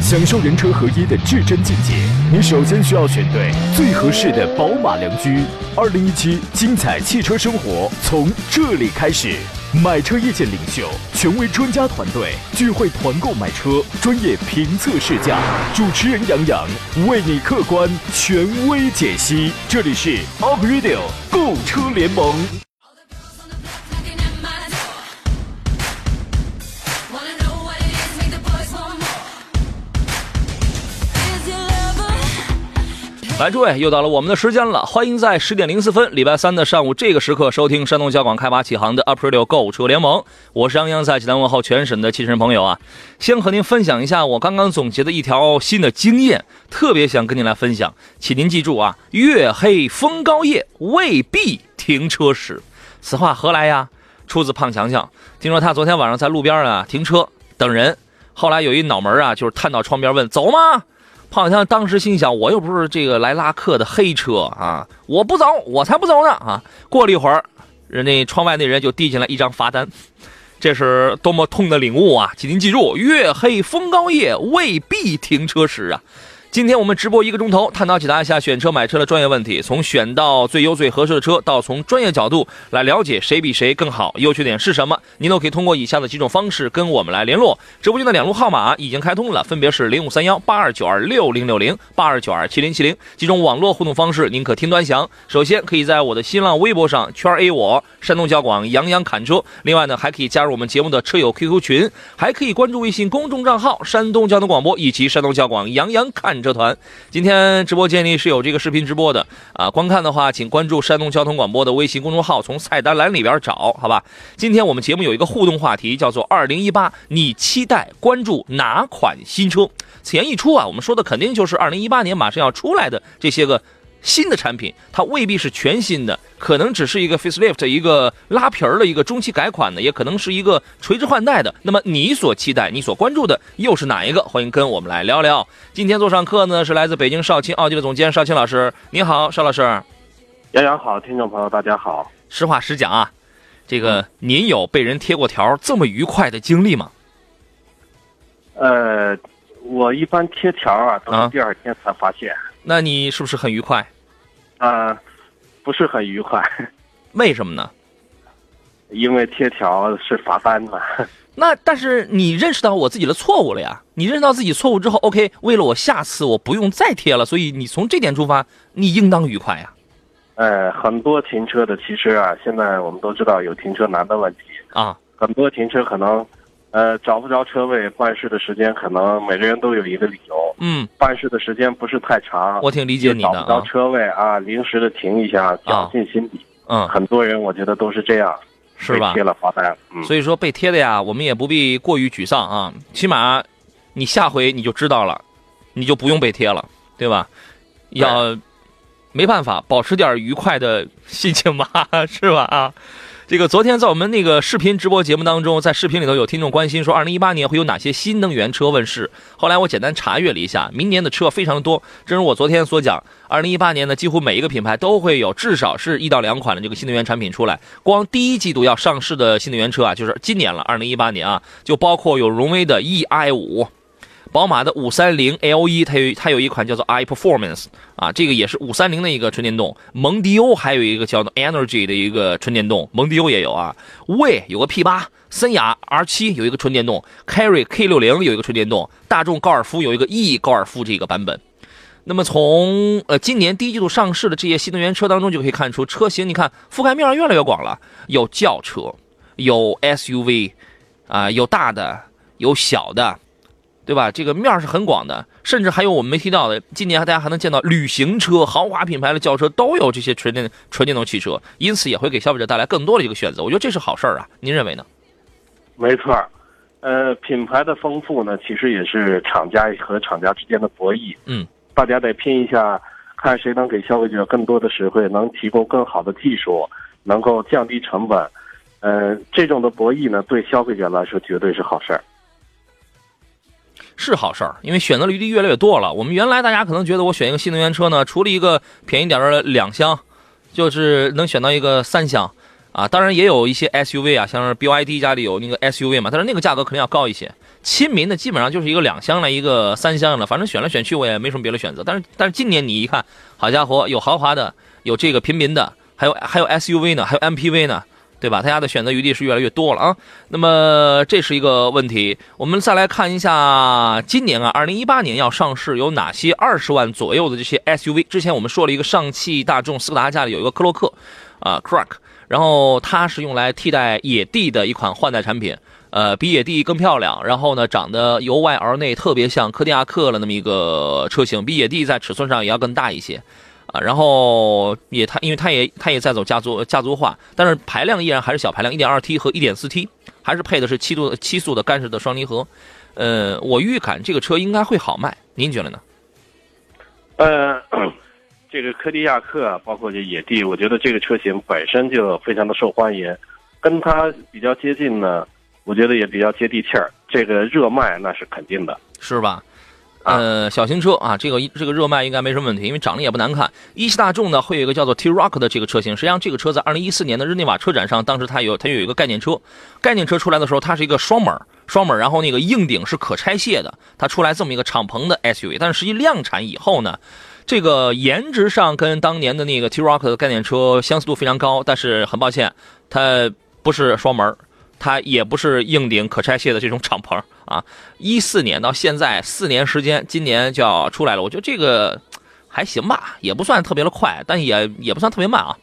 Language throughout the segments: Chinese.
享受人车合一的至臻境界，你首先需要选对最合适的宝马良驹。二零一七精彩汽车生活从这里开始，买车意见领袖，权威专家团队聚会团购买车，专业评测试驾，主持人杨洋为你客观权威解析。这里是 Up Radio 购车联盟。来，诸位，又到了我们的时间了，欢迎在十点零四分，礼拜三的上午这个时刻收听山东交广开发启航的 April 购物车联盟。我是杨洋，在济南问候全省的汽车朋友啊。先和您分享一下我刚刚总结的一条新的经验，特别想跟您来分享，请您记住啊，月黑风高夜未必停车时。此话何来呀？出自胖强强，听说他昨天晚上在路边啊停车等人，后来有一脑门啊，就是探到窗边问走吗？好像当时心想：“我又不是这个来拉客的黑车啊，我不走，我才不走呢！”啊，过了一会儿，人家窗外那人就递进来一张罚单，这是多么痛的领悟啊！请您记住：月黑风高夜未必停车时啊。今天我们直播一个钟头，探讨解答一下选车买车的专业问题，从选到最优最合适的车，到从专业角度来了解谁比谁更好，优缺点是什么，您都可以通过以下的几种方式跟我们来联络。直播间的两路号码已经开通了，分别是零五三幺八二九二六零六零八二九二七零七零。几种网络互动方式，您可听端详。首先可以在我的新浪微博上圈 A 我山东交广杨洋侃车，另外呢还可以加入我们节目的车友 QQ 群，还可以关注微信公众账号山东交通广播以及山东交广杨洋侃。车团今天直播间里是有这个视频直播的啊，观看的话，请关注山东交通广播的微信公众号，从菜单栏里边找，好吧？今天我们节目有一个互动话题，叫做“二零一八，你期待关注哪款新车？”此言一出啊，我们说的肯定就是二零一八年马上要出来的这些个。新的产品，它未必是全新的，可能只是一个 facelift，一个拉皮儿的一个中期改款的，也可能是一个垂直换代的。那么你所期待、你所关注的又是哪一个？欢迎跟我们来聊聊。今天做上课呢，是来自北京少卿奥迪的总监少卿老师。你好，邵老师。杨洋好，听众朋友大家好。实话实讲啊，这个您有被人贴过条这么愉快的经历吗？呃，我一般贴条啊，都是第二天才发现。那你是不是很愉快？啊，不是很愉快，为什么呢？因为贴条是罚单嘛。那但是你认识到我自己的错误了呀？你认识到自己错误之后，OK，为了我下次我不用再贴了，所以你从这点出发，你应当愉快呀。呃，很多停车的其实啊，现在我们都知道有停车难的问题啊，很多停车可能。呃，找不着车位，办事的时间可能每个人都有一个理由。嗯，办事的时间不是太长，我挺理解你的。找不着车位啊，临时的停一下，侥幸心理。嗯，很多人我觉得都是这样，是吧？贴了罚单。嗯，所以说被贴的呀，我们也不必过于沮丧啊，起码你下回你就知道了，你就不用被贴了，对吧？要没办法，保持点愉快的心情吧，是吧？啊。这个昨天在我们那个视频直播节目当中，在视频里头有听众关心说，二零一八年会有哪些新能源车问世？后来我简单查阅了一下，明年的车非常多。正如我昨天所讲，二零一八年呢，几乎每一个品牌都会有至少是一到两款的这个新能源产品出来。光第一季度要上市的新能源车啊，就是今年了，二零一八年啊，就包括有荣威的 eI 五。宝马的五三零 L 一，它有它有一款叫做 i Performance 啊，这个也是五三零的一个纯电动。蒙迪欧还有一个叫做 Energy 的一个纯电动，蒙迪欧也有啊。魏有个 P 八，森雅 R 七有一个纯电动，Carry K 六零有一个纯电动，大众高尔夫有一个 E 高尔夫这个版本。那么从呃今年第一季度上市的这些新能源车当中就可以看出，车型你看覆盖面越来越广了，有轿车，有 SUV，啊，有大的，有小的。对吧？这个面是很广的，甚至还有我们没提到的，今年大家还能见到旅行车、豪华品牌的轿车都有这些纯电纯电动汽车，因此也会给消费者带来更多的一个选择。我觉得这是好事儿啊，您认为呢？没错，呃，品牌的丰富呢，其实也是厂家和厂家之间的博弈。嗯，大家得拼一下，看谁能给消费者更多的实惠，能提供更好的技术，能够降低成本。呃，这种的博弈呢，对消费者来说绝对是好事儿。是好事儿，因为选择余地越来越多了。我们原来大家可能觉得我选一个新能源车呢，除了一个便宜点的两厢，就是能选到一个三厢。啊，当然也有一些 SUV 啊，像是 BYD 家里有那个 SUV 嘛，但是那个价格肯定要高一些。亲民的基本上就是一个两厢的，一个三厢的，反正选来选去我也没什么别的选择。但是但是今年你一看，好家伙，有豪华的，有这个平民的，还有还有 SUV 呢，还有 MPV 呢，对吧？他家的选择余地是越来越多了啊。那么这是一个问题，我们再来看一下今年啊，二零一八年要上市有哪些二十万左右的这些 SUV？之前我们说了一个上汽大众斯柯达家里有一个科洛克，啊 c r a c k 然后它是用来替代野地的一款换代产品。呃，比野地更漂亮，然后呢，长得由外而内特别像柯迪亚克了那么一个车型，比野地在尺寸上也要更大一些，啊，然后也它因为它也它也在走家族家族化，但是排量依然还是小排量，1.2T 和 1.4T，还是配的是七度七速的干式的双离合，呃，我预感这个车应该会好卖，您觉得呢？呃，这个柯迪亚克包括这野地，我觉得这个车型本身就非常的受欢迎，跟它比较接近呢。我觉得也比较接地气儿，这个热卖那是肯定的，是吧？呃，小型车啊，这个这个热卖应该没什么问题，因为长得也不难看。一汽大众呢会有一个叫做 T Rock 的这个车型，实际上这个车在二零一四年的日内瓦车展上，当时它有它有一个概念车，概念车出来的时候，它是一个双门双门，然后那个硬顶是可拆卸的，它出来这么一个敞篷的 SUV，但是实际量产以后呢，这个颜值上跟当年的那个 T-Roc 的概念车相似度非常高，但是很抱歉，它不是双门。它也不是硬顶可拆卸的这种敞篷啊！一四年到现在四年时间，今年就要出来了。我觉得这个还行吧，也不算特别的快，但也也不算特别慢啊，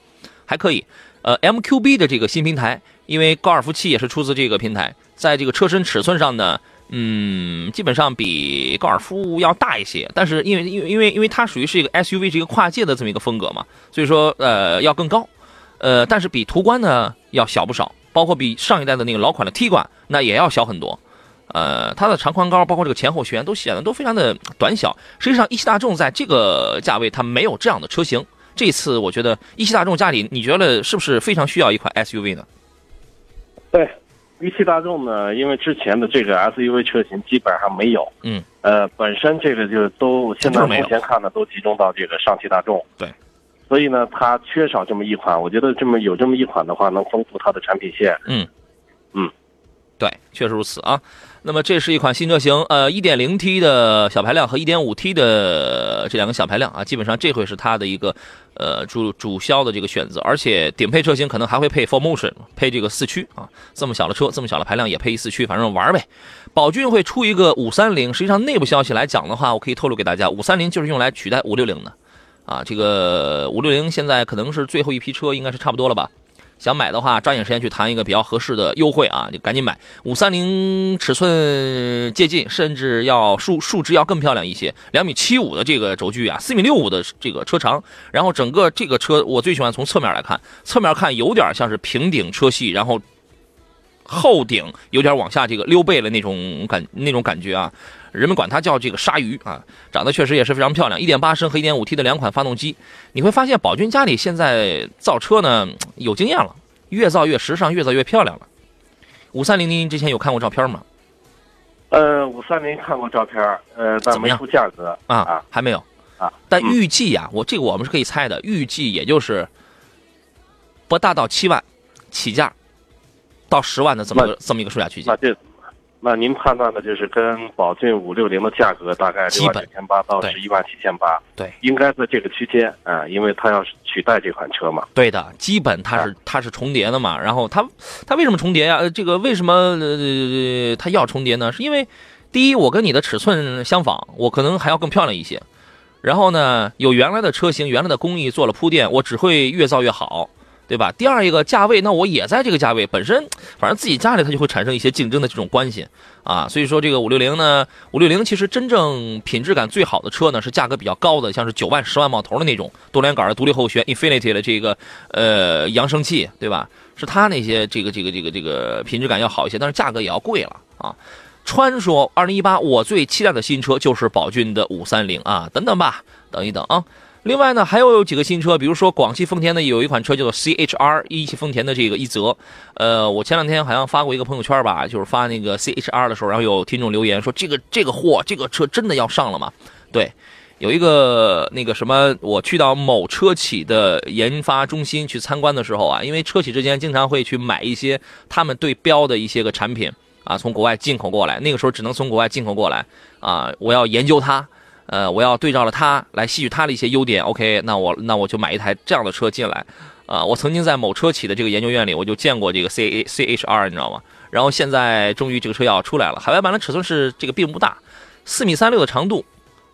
还可以。呃，MQB 的这个新平台，因为高尔夫七也是出自这个平台，在这个车身尺寸上呢，嗯，基本上比高尔夫要大一些，但是因为因为因为因为它属于是一个 SUV 这个跨界的这么一个风格嘛，所以说呃要更高，呃，但是比途观呢要小不少。包括比上一代的那个老款的 T 冠，那也要小很多，呃，它的长宽高，包括这个前后悬，都显得都非常的短小。实际上，一汽大众在这个价位，它没有这样的车型。这次我觉得一汽大众家里，你觉得是不是非常需要一款 SUV 呢？对，一汽大众呢，因为之前的这个 SUV 车型基本上没有，嗯，呃，本身这个就都现在目前看的都集中到这个上汽大众，对。所以呢，它缺少这么一款，我觉得这么有这么一款的话，能丰富它的产品线。嗯，嗯，对，确实如此啊。那么这是一款新车型，呃，1.0T 的小排量和 1.5T 的这两个小排量啊，基本上这会是它的一个呃主主销的这个选择，而且顶配车型可能还会配 f o r Motion，配这个四驱啊。这么小的车，这么小的排量也配一四驱，反正玩呗。宝骏会出一个530，实际上内部消息来讲的话，我可以透露给大家，530就是用来取代560的。啊，这个五六零现在可能是最后一批车，应该是差不多了吧？想买的话，抓紧时间去谈一个比较合适的优惠啊！就赶紧买。五三零尺寸接近，甚至要数数值要更漂亮一些。两米七五的这个轴距啊，四米六五的这个车长，然后整个这个车我最喜欢从侧面来看，侧面看有点像是平顶车系，然后后顶有点往下这个溜背的那种感那种感觉啊。人们管它叫这个鲨鱼啊，长得确实也是非常漂亮。1.8升和 1.5T 的两款发动机，你会发现宝骏家里现在造车呢有经验了，越造越时尚，越造越漂亮了。五三零零之前有看过照片吗？呃五三零看过照片，呃，但没出价格啊啊，还没有啊。但预计啊，我这个我们是可以猜的，预计也就是不大到七万起价，到十万的这么个这么一个售价区间。那这。那您判断的就是跟宝骏五六零的价格大概六万九千八到十一万七千八，对，应该在这个区间啊，因为它要取代这款车嘛。对的，基本它是它是重叠的嘛。然后它它为什么重叠呀？这个为什么呃它要重叠呢？是因为第一，我跟你的尺寸相仿，我可能还要更漂亮一些。然后呢，有原来的车型、原来的工艺做了铺垫，我只会越造越好。对吧？第二一个价位，那我也在这个价位，本身反正自己家里它就会产生一些竞争的这种关系啊。所以说这个五六零呢，五六零其实真正品质感最好的车呢，是价格比较高的，像是九万、十万冒头的那种多连杆的独立后悬 Infinity 的这个呃扬声器，对吧？是它那些这个这个这个这个品质感要好一些，但是价格也要贵了啊。川说二零一八我最期待的新车就是宝骏的五三零啊，等等吧，等一等啊。另外呢，还有几个新车，比如说广汽丰田呢有一款车叫做 CHR，一汽丰田的这个一泽。呃，我前两天好像发过一个朋友圈吧，就是发那个 CHR 的时候，然后有听众留言说这个这个货这个车真的要上了吗？对，有一个那个什么，我去到某车企的研发中心去参观的时候啊，因为车企之间经常会去买一些他们对标的一些个产品啊，从国外进口过来。那个时候只能从国外进口过来啊，我要研究它，呃，我要对照了它来吸取它的一些优点。OK，那我那我就买一台这样的车进来啊。我曾经在某车企的这个研究院里，我就见过这个 C A C H R，你知道吗？然后现在终于这个车要出来了，海外版的尺寸是这个并不大，四米三六的长度。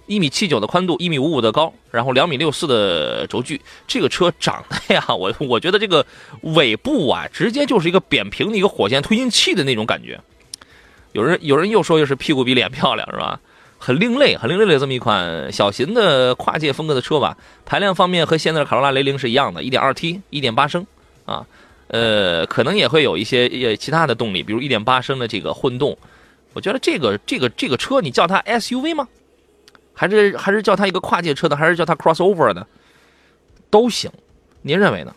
一米七九的宽度，一米五五的高，然后两米六四的轴距，这个车长得呀，我我觉得这个尾部啊，直接就是一个扁平的一个火箭推进器的那种感觉。有人有人又说又是屁股比脸漂亮是吧？很另类，很另类的这么一款小型的跨界风格的车吧。排量方面和现在的卡罗拉雷凌是一样的，一点二 T，一点八升啊，呃，可能也会有一些呃其他的动力，比如一点八升的这个混动。我觉得这个这个这个车，你叫它 SUV 吗？还是还是叫它一个跨界车的，还是叫它 crossover 呢，都行。您认为呢？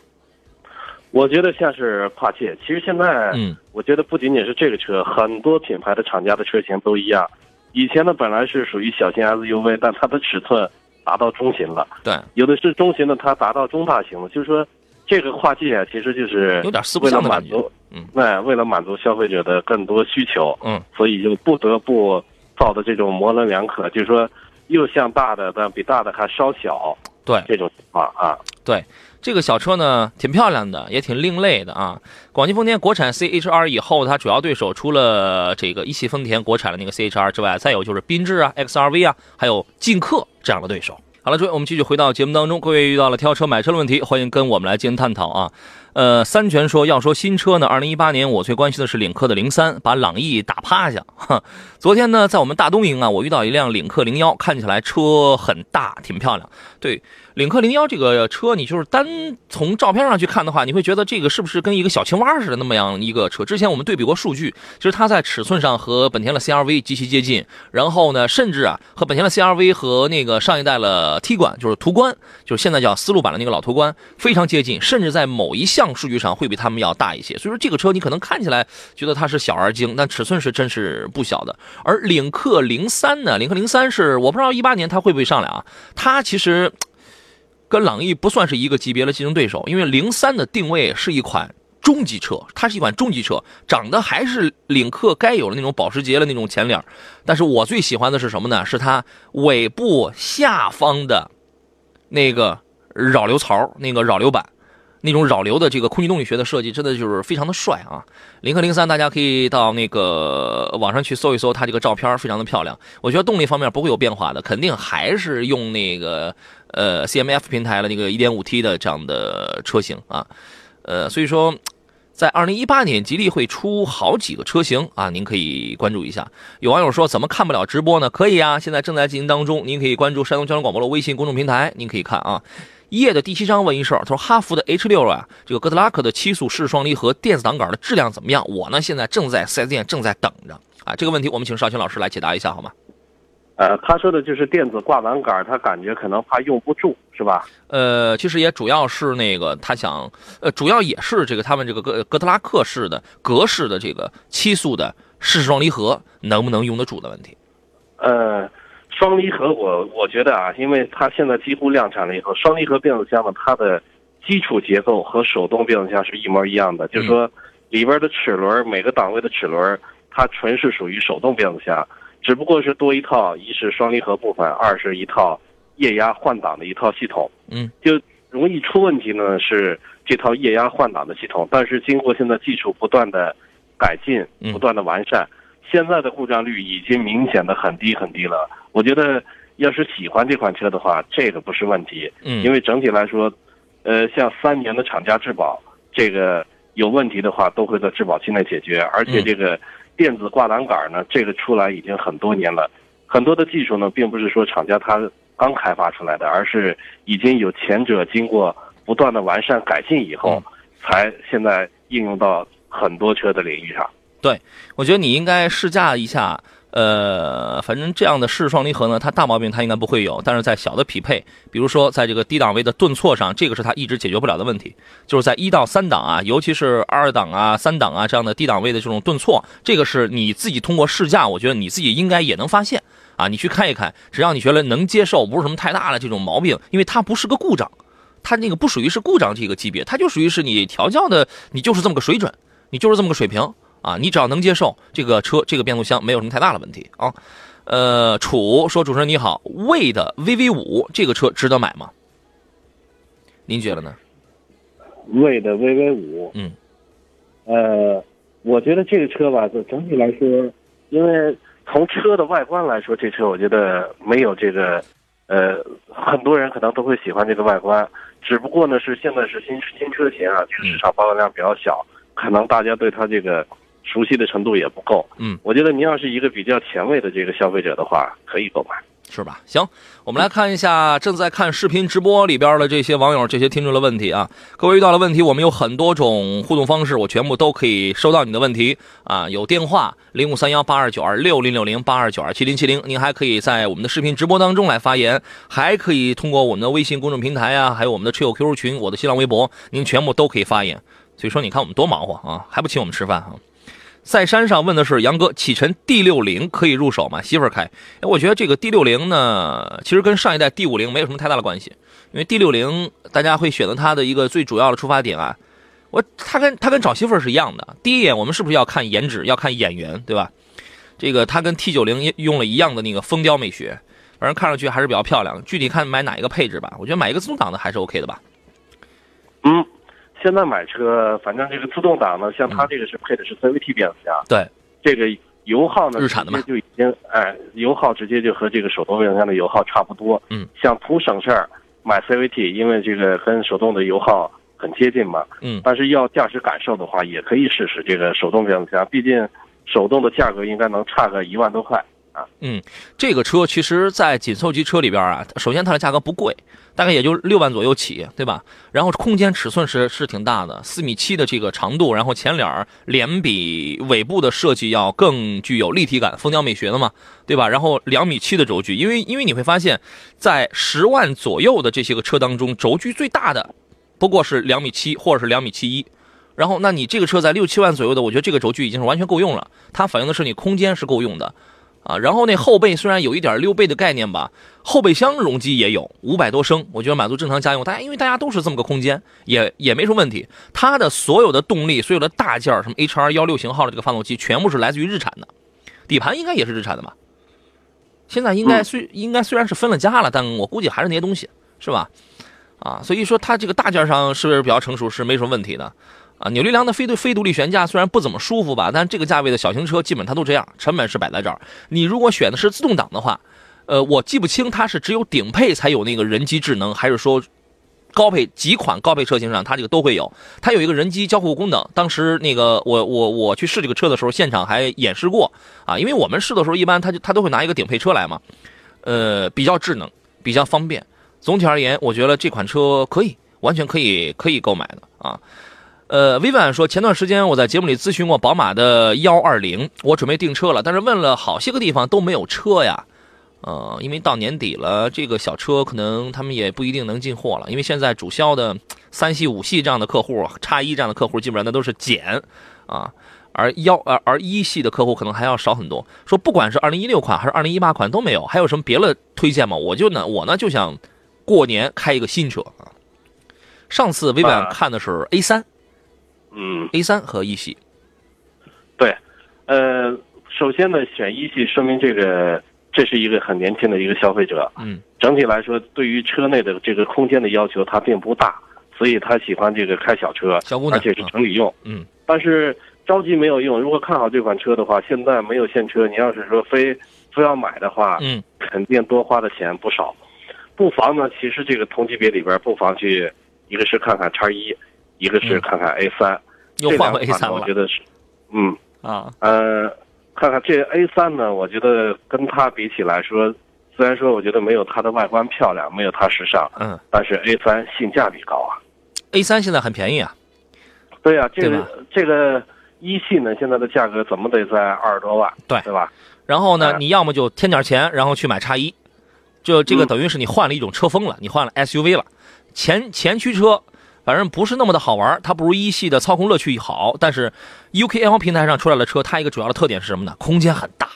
我觉得像是跨界。其实现在，嗯，我觉得不仅仅是这个车，很多品牌的厂家的车型都一样。以前呢，本来是属于小型 SUV，但它的尺寸达到中型了。对，有的是中型的，它达到中大型了。就是说，这个跨界啊，其实就是有点四不像的满足，嗯，那为了满足消费者的更多需求，嗯，所以就不得不造的这种模棱两可，就是说。又像大的，但比大的还稍小，对这种情况啊，对这个小车呢，挺漂亮的，也挺另类的啊。广汽丰田国产 CHR 以后，它主要对手除了这个一汽丰田国产的那个 CHR 之外，再有就是缤智啊、XRV 啊，还有劲客这样的对手。好了，诸位，我们继续回到节目当中。各位遇到了挑车、买车的问题，欢迎跟我们来进行探讨啊。呃，三全说要说新车呢，二零一八年我最关心的是领克的零三，把朗逸打趴下。昨天呢，在我们大东营啊，我遇到一辆领克零幺，看起来车很大，挺漂亮。对。领克零幺这个车，你就是单从照片上去看的话，你会觉得这个是不是跟一个小青蛙似的那么样一个车？之前我们对比过数据，其实它在尺寸上和本田的 CRV 极其接近，然后呢，甚至啊和本田的 CRV 和那个上一代的 T 管，就是途观，就是现在叫思路版的那个老途观，非常接近，甚至在某一项数据上会比他们要大一些。所以说这个车你可能看起来觉得它是小而精，但尺寸是真是不小的。而领克零三呢，领克零三是我不知道一八年它会不会上来啊？它其实。跟朗逸不算是一个级别的竞争对手，因为零三的定位是一款中级车，它是一款中级车，长得还是领克该有的那种保时捷的那种前脸。但是我最喜欢的是什么呢？是它尾部下方的那个扰流槽，那个扰流板。那种扰流的这个空气动力学的设计，真的就是非常的帅啊！领克零三，大家可以到那个网上去搜一搜，它这个照片非常的漂亮。我觉得动力方面不会有变化的，肯定还是用那个呃 CMF 平台的那个 1.5T 的这样的车型啊。呃，所以说，在2018年，吉利会出好几个车型啊，您可以关注一下。有网友说怎么看不了直播呢？可以啊，现在正在进行当中，您可以关注山东交通广播的微信公众平台，您可以看啊。叶的第七章问一事儿，他说哈弗的 H 六啊，这个哥特拉克的七速湿式双离合电子挡杆的质量怎么样？我呢现在正在四 S 店正在等着啊，这个问题我们请邵群老师来解答一下好吗？呃，他说的就是电子挂挡杆，他感觉可能怕用不住，是吧？呃，其实也主要是那个他想，呃，主要也是这个他们这个哥哥特拉克式的格式的这个七速的湿式双离合能不能用得住的问题。呃。双离合，我我觉得啊，因为它现在几乎量产了以后，双离合变速箱呢，它的基础结构和手动变速箱是一模一样的，就是说里边的齿轮每个档位的齿轮，它纯是属于手动变速箱，只不过是多一套，一是双离合部分，二是一套液压换挡的一套系统。嗯，就容易出问题呢是这套液压换挡的系统，但是经过现在技术不断的改进，不断的完善。现在的故障率已经明显的很低很低了。我觉得，要是喜欢这款车的话，这个不是问题。嗯，因为整体来说，呃，像三年的厂家质保，这个有问题的话都会在质保期内解决。而且这个电子挂挡杆呢，这个出来已经很多年了，很多的技术呢，并不是说厂家它刚开发出来的，而是已经有前者经过不断的完善改进以后，才现在应用到很多车的领域上。对，我觉得你应该试驾一下，呃，反正这样的试双离合呢，它大毛病它应该不会有，但是在小的匹配，比如说在这个低档位的顿挫上，这个是它一直解决不了的问题，就是在一到三档啊，尤其是二档啊、三档啊这样的低档位的这种顿挫，这个是你自己通过试驾，我觉得你自己应该也能发现。啊，你去看一看，只要你觉得能接受，不是什么太大的这种毛病，因为它不是个故障，它那个不属于是故障这个级别，它就属于是你调教的，你就是这么个水准，你就是这么个水平啊，你只要能接受这个车这个变速箱没有什么太大的问题啊。呃，楚说主持人你好，魏的 VV 五这个车值得买吗？您觉得呢？魏的 VV 五，嗯，呃，我觉得这个车吧，就整体来说，因为从车的外观来说，这车我觉得没有这个，呃，很多人可能都会喜欢这个外观，只不过呢是现在是新新车型啊，这个市场保有量比较小，可能大家对它这个熟悉的程度也不够。嗯，我觉得您要是一个比较前卫的这个消费者的话，可以购买。是吧？行，我们来看一下正在看视频直播里边的这些网友、这些听众的问题啊。各位遇到了问题，我们有很多种互动方式，我全部都可以收到你的问题啊。有电话零五三幺八二九二六零六零八二九二七零七零，您还可以在我们的视频直播当中来发言，还可以通过我们的微信公众平台啊，还有我们的车友 QQ 群、我的新浪微博，您全部都可以发言。所以说，你看我们多忙活啊，还不请我们吃饭啊？在山上问的是杨哥，启辰 D 六零可以入手吗？媳妇儿开。哎，我觉得这个 D 六零呢，其实跟上一代 D 五零没有什么太大的关系，因为 D 六零大家会选择它的一个最主要的出发点啊，我它跟它跟找媳妇儿是一样的。第一眼我们是不是要看颜值，要看眼缘，对吧？这个它跟 T 九零用了一样的那个风雕美学，反正看上去还是比较漂亮。具体看买哪一个配置吧，我觉得买一个自动挡的还是 OK 的吧。嗯。现在买车，反正这个自动挡呢，像它这个是配的是 CVT 变速箱，对，这个油耗呢，日产的嘛，就已经哎，油耗直接就和这个手动变速箱的油耗差不多。嗯，想图省事儿买 CVT，因为这个跟手动的油耗很接近嘛。嗯，但是要驾驶感受的话，也可以试试这个手动变速箱，毕竟手动的价格应该能差个一万多块。嗯，这个车其实，在紧凑级车里边啊，首先它的价格不贵，大概也就六万左右起，对吧？然后空间尺寸是是挺大的，四米七的这个长度，然后前脸脸比尾部的设计要更具有立体感，风雕美学的嘛，对吧？然后两米七的轴距，因为因为你会发现，在十万左右的这些个车当中，轴距最大的不过是两米七或者是两米七一，然后那你这个车在六七万左右的，我觉得这个轴距已经是完全够用了，它反映的是你空间是够用的。啊，然后那后备虽然有一点溜背的概念吧，后备箱容积也有五百多升，我觉得满足正常家用。大家因为大家都是这么个空间，也也没什么问题。它的所有的动力，所有的大件什么 HR 幺六型号的这个发动机，全部是来自于日产的，底盘应该也是日产的吧？现在应该虽应该虽然是分了家了，但我估计还是那些东西，是吧？啊，所以说它这个大件上是不是比较成熟，是没什么问题的。啊，扭力梁的非对非独立悬架虽然不怎么舒服吧，但这个价位的小型车基本它都这样，成本是摆在这儿。你如果选的是自动挡的话，呃，我记不清它是只有顶配才有那个人机智能，还是说高配几款高配车型上它这个都会有。它有一个人机交互功能，当时那个我我我去试这个车的时候，现场还演示过啊，因为我们试的时候一般它就它都会拿一个顶配车来嘛，呃，比较智能，比较方便。总体而言，我觉得这款车可以，完全可以可以购买的啊。呃，Vivian 说，前段时间我在节目里咨询过宝马的幺二零，我准备订车了，但是问了好些个地方都没有车呀。呃，因为到年底了，这个小车可能他们也不一定能进货了，因为现在主销的三系、五系这样的客户，叉一这样的客户基本上那都是减啊，而幺而而一系的客户可能还要少很多。说不管是二零一六款还是二零一八款都没有，还有什么别的推荐吗？我就呢，我呢就想过年开一个新车啊。上次 Vivian 看的是 A 三。嗯，A 三和一系，对，呃，首先呢，选一系说明这个这是一个很年轻的一个消费者，嗯，整体来说，对于车内的这个空间的要求，他并不大，所以他喜欢这个开小车，而且是城里用，嗯，但是着急没有用，如果看好这款车的话，现在没有现车，你要是说非非要买的话，嗯，肯定多花的钱不少，不妨呢，其实这个同级别里边，不妨去，一个是看看叉一。一个是看看 A 三，又换回 A 三了。我觉得是，嗯啊呃，看看这 A 三呢，我觉得跟它比起来说，虽然说我觉得没有它的外观漂亮，没有它时尚，嗯，但是 A 三性价比高啊。A 三现在很便宜啊。对呀，这个这个一系呢，现在的价格怎么得在二十多万，对对吧？然后呢，你要么就添点钱，然后去买叉一，就这个等于是你换了一种车风了，你换了 SUV 了，前前驱车。反正不是那么的好玩，它不如一系的操控乐趣好。但是，UKL 平台上出来的车，它一个主要的特点是什么呢？空间很大，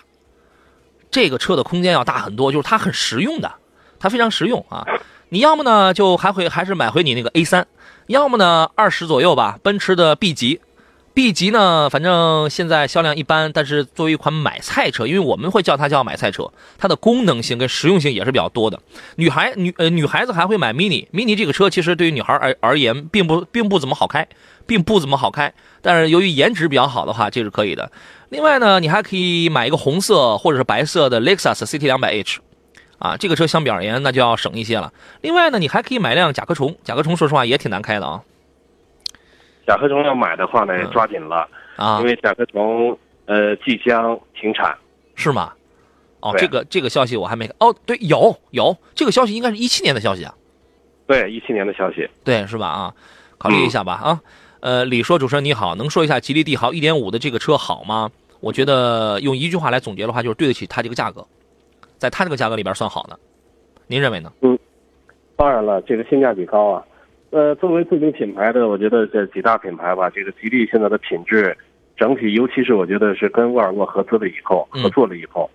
这个车的空间要大很多，就是它很实用的，它非常实用啊。你要么呢就还会还是买回你那个 A 三，要么呢二十左右吧，奔驰的 B 级。B 级呢，反正现在销量一般，但是作为一款买菜车，因为我们会叫它叫买菜车，它的功能性跟实用性也是比较多的。女孩女呃女孩子还会买 Mini，Mini 这个车其实对于女孩而而言，并不并不怎么好开，并不怎么好开。但是由于颜值比较好的话，这是可以的。另外呢，你还可以买一个红色或者是白色的 Lexus CT 200H，啊，这个车相比而言那就要省一些了。另外呢，你还可以买辆甲壳虫，甲壳虫说实话也挺难开的啊。甲壳虫要买的话呢，抓紧了啊，因为甲壳虫呃即将停产，是吗？哦，这个这个消息我还没哦，对，有有这个消息，应该是一七年的消息啊。对，一七年的消息，对，是吧？啊，考虑一下吧啊。呃，李说主持人你好，能说一下吉利帝豪一点五的这个车好吗？我觉得用一句话来总结的话，就是对得起它这个价格，在它这个价格里边算好的。您认为呢？嗯，当然了，这个性价比高啊。呃，作为自主品牌的，我觉得这几大品牌吧，这个吉利现在的品质整体，尤其是我觉得是跟沃尔沃合资了以后，合作了以后，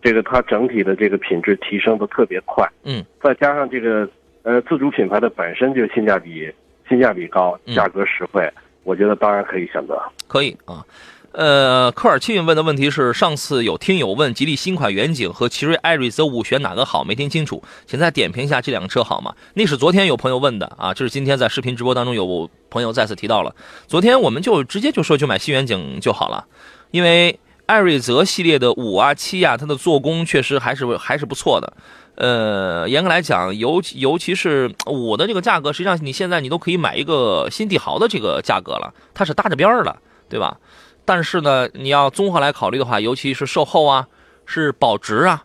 这个它整体的这个品质提升的特别快。嗯，再加上这个呃自主品牌的本身就性价比性价比高，价格实惠，我觉得当然可以选择。可以啊。呃，科尔沁问的问题是：上次有听友问吉利新款远景和奇瑞艾瑞泽五选哪个好，没听清楚，请再点评一下这两个车好吗？那是昨天有朋友问的啊，这是今天在视频直播当中有朋友再次提到了。昨天我们就直接就说就买新远景就好了，因为艾瑞泽系列的五啊七啊，它的做工确实还是还是不错的。呃，严格来讲，尤其尤其是五的这个价格，实际上你现在你都可以买一个新帝豪的这个价格了，它是搭着边儿的，对吧？但是呢，你要综合来考虑的话，尤其是售后啊，是保值啊，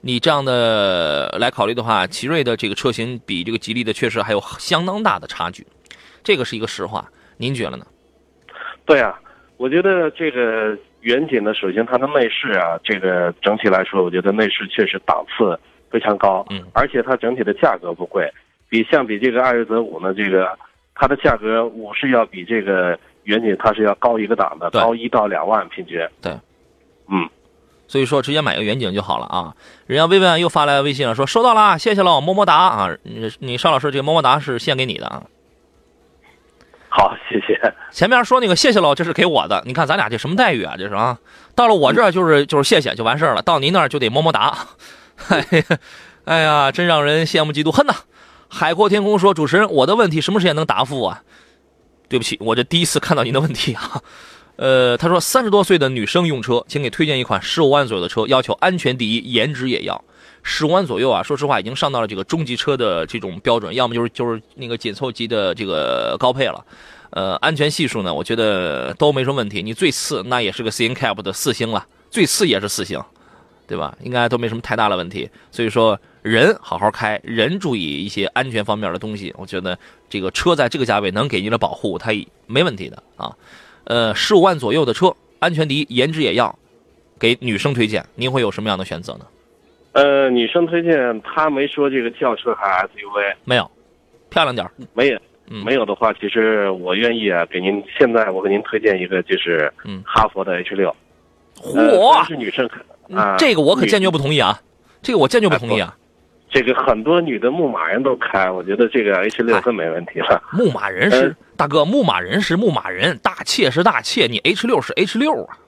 你这样的来考虑的话，奇瑞的这个车型比这个吉利的确实还有相当大的差距，这个是一个实话。您觉得呢？对啊，我觉得这个远景呢，首先它的内饰啊，这个整体来说，我觉得内饰确实档次非常高，嗯，而且它整体的价格不贵，比相比这个艾瑞泽五呢，这个它的价格我是要比这个。远景它是要高一个档的，高一到两万平均。对，嗯，所以说直接买个远景就好了啊。人家薇薇安又发来微信了，说收到了，谢谢了，么么哒啊。你你邵老师这个么么哒是献给你的啊。好，谢谢。前面说那个谢谢了，这是给我的。你看咱俩这什么待遇啊？这是啊。到了我这儿就是就是谢谢就完事儿了，到您那儿就得么么哒。哎呀，真让人羡慕嫉妒恨呐。海阔天空说主持人，我的问题什么时间能答复啊？对不起，我这第一次看到您的问题啊。呃，他说三十多岁的女生用车，请给推荐一款十五万左右的车，要求安全第一，颜值也要。十五万左右啊，说实话已经上到了这个中级车的这种标准，要么就是就是那个紧凑级的这个高配了。呃，安全系数呢，我觉得都没什么问题。你最次那也是个 C N CAP 的四星了，最次也是四星，对吧？应该都没什么太大的问题。所以说。人好好开，人注意一些安全方面的东西。我觉得这个车在这个价位能给您的保护，它没问题的啊。呃，十五万左右的车，安全第一，颜值也要。给女生推荐，您会有什么样的选择呢？呃，女生推荐，她没说这个轿车还是 SUV，没有，漂亮点没有，没有的话，其实我愿意啊，给您现在我给您推荐一个，就是嗯，哈佛的 H 六。嚯，是女生啊，这个我可坚决不同意啊，这个我坚决不同意啊。这个很多女的牧马人都开，我觉得这个 H 六更没问题了。牧马人是大哥，牧马人是牧马人，大切是大切，你 H 六是 H 六啊。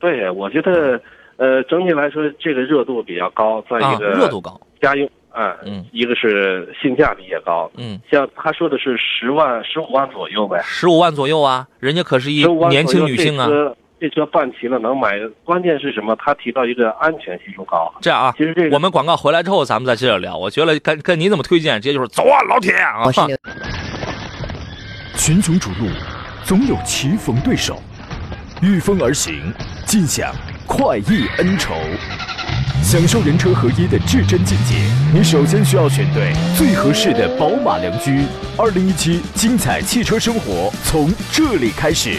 对，我觉得，呃，整体来说这个热度比较高，再一个热度高，家用啊，嗯，一个是性价比也高，嗯，像他说的是十万、十五万左右呗，十五万左右啊，人家可是一年轻女性啊。这车办齐了能买，关键是什么？他提到一个安全系数高。这样啊，其实这我们广告回来之后，咱们再接着聊。我觉得跟跟您这么推荐，直接就是走啊，老铁啊！群雄逐鹿，总有棋逢对手，御风而行，尽享快意恩仇，享受人车合一的至臻境界。你首先需要选对最合适的宝马良驹。二零一七精彩汽车生活从这里开始。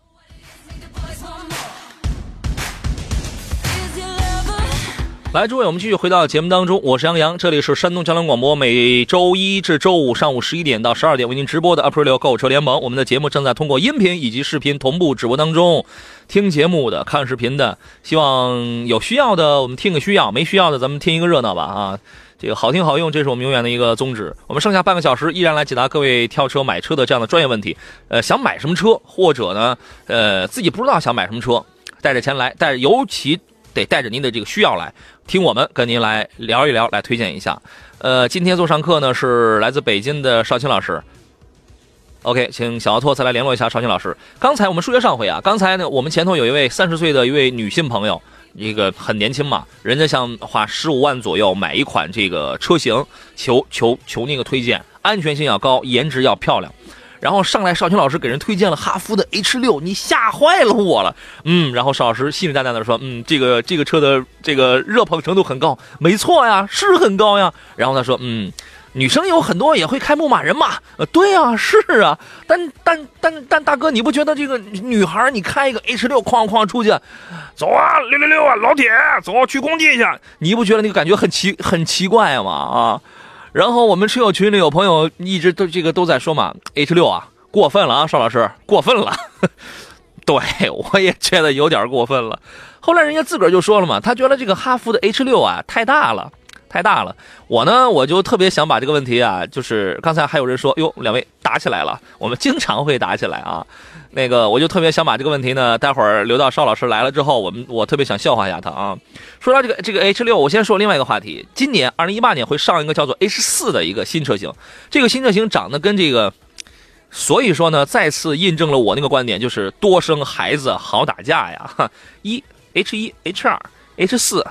来，诸位，我们继续回到节目当中，我是杨洋，这里是山东交通广播，每周一至周五上午十一点到十二点为您直播的 April 购车联盟。我们的节目正在通过音频以及视频同步直播当中，听节目的、看视频的，希望有需要的我们听个需要，没需要的咱们听一个热闹吧啊！这个好听好用，这是我们永远的一个宗旨。我们剩下半个小时依然来解答各位跳车买车的这样的专业问题。呃，想买什么车，或者呢，呃，自己不知道想买什么车，带着钱来，带着尤其。得带着您的这个需要来听我们跟您来聊一聊，来推荐一下。呃，今天做上课呢是来自北京的邵青老师。OK，请小奥拓再来联络一下邵青老师。刚才我们数学上回啊，刚才呢我们前头有一位三十岁的一位女性朋友，一个很年轻嘛，人家想花十五万左右买一款这个车型，求求求那个推荐，安全性要高，颜值要漂亮。然后上来，邵青老师给人推荐了哈弗的 H 六，你吓坏了我了。嗯，然后邵老师信誓旦旦的说，嗯，这个这个车的这个热捧程度很高，没错呀，是很高呀。然后他说，嗯，女生有很多也会开牧马人嘛，呃，对呀，是啊，但但但但大哥，你不觉得这个女孩你开一个 H 六哐哐出去，走啊，六六六啊，老铁，走去工地去，你不觉得那个感觉很奇很奇怪吗？啊？然后我们车友群里有朋友一直都这个都在说嘛，H 六啊过分了啊，邵老师过分了，对我也觉得有点过分了。后来人家自个儿就说了嘛，他觉得这个哈弗的 H 六啊太大了，太大了。我呢我就特别想把这个问题啊，就是刚才还有人说哟，两位打起来了，我们经常会打起来啊。那个，我就特别想把这个问题呢，待会儿留到邵老师来了之后，我们我特别想笑话一下他啊。说到这个这个 H 六，我先说另外一个话题。今年二零一八年会上一个叫做 H 四的一个新车型，这个新车型长得跟这个，所以说呢，再次印证了我那个观点，就是多生孩子好打架呀。一 H 一 H 二 H 四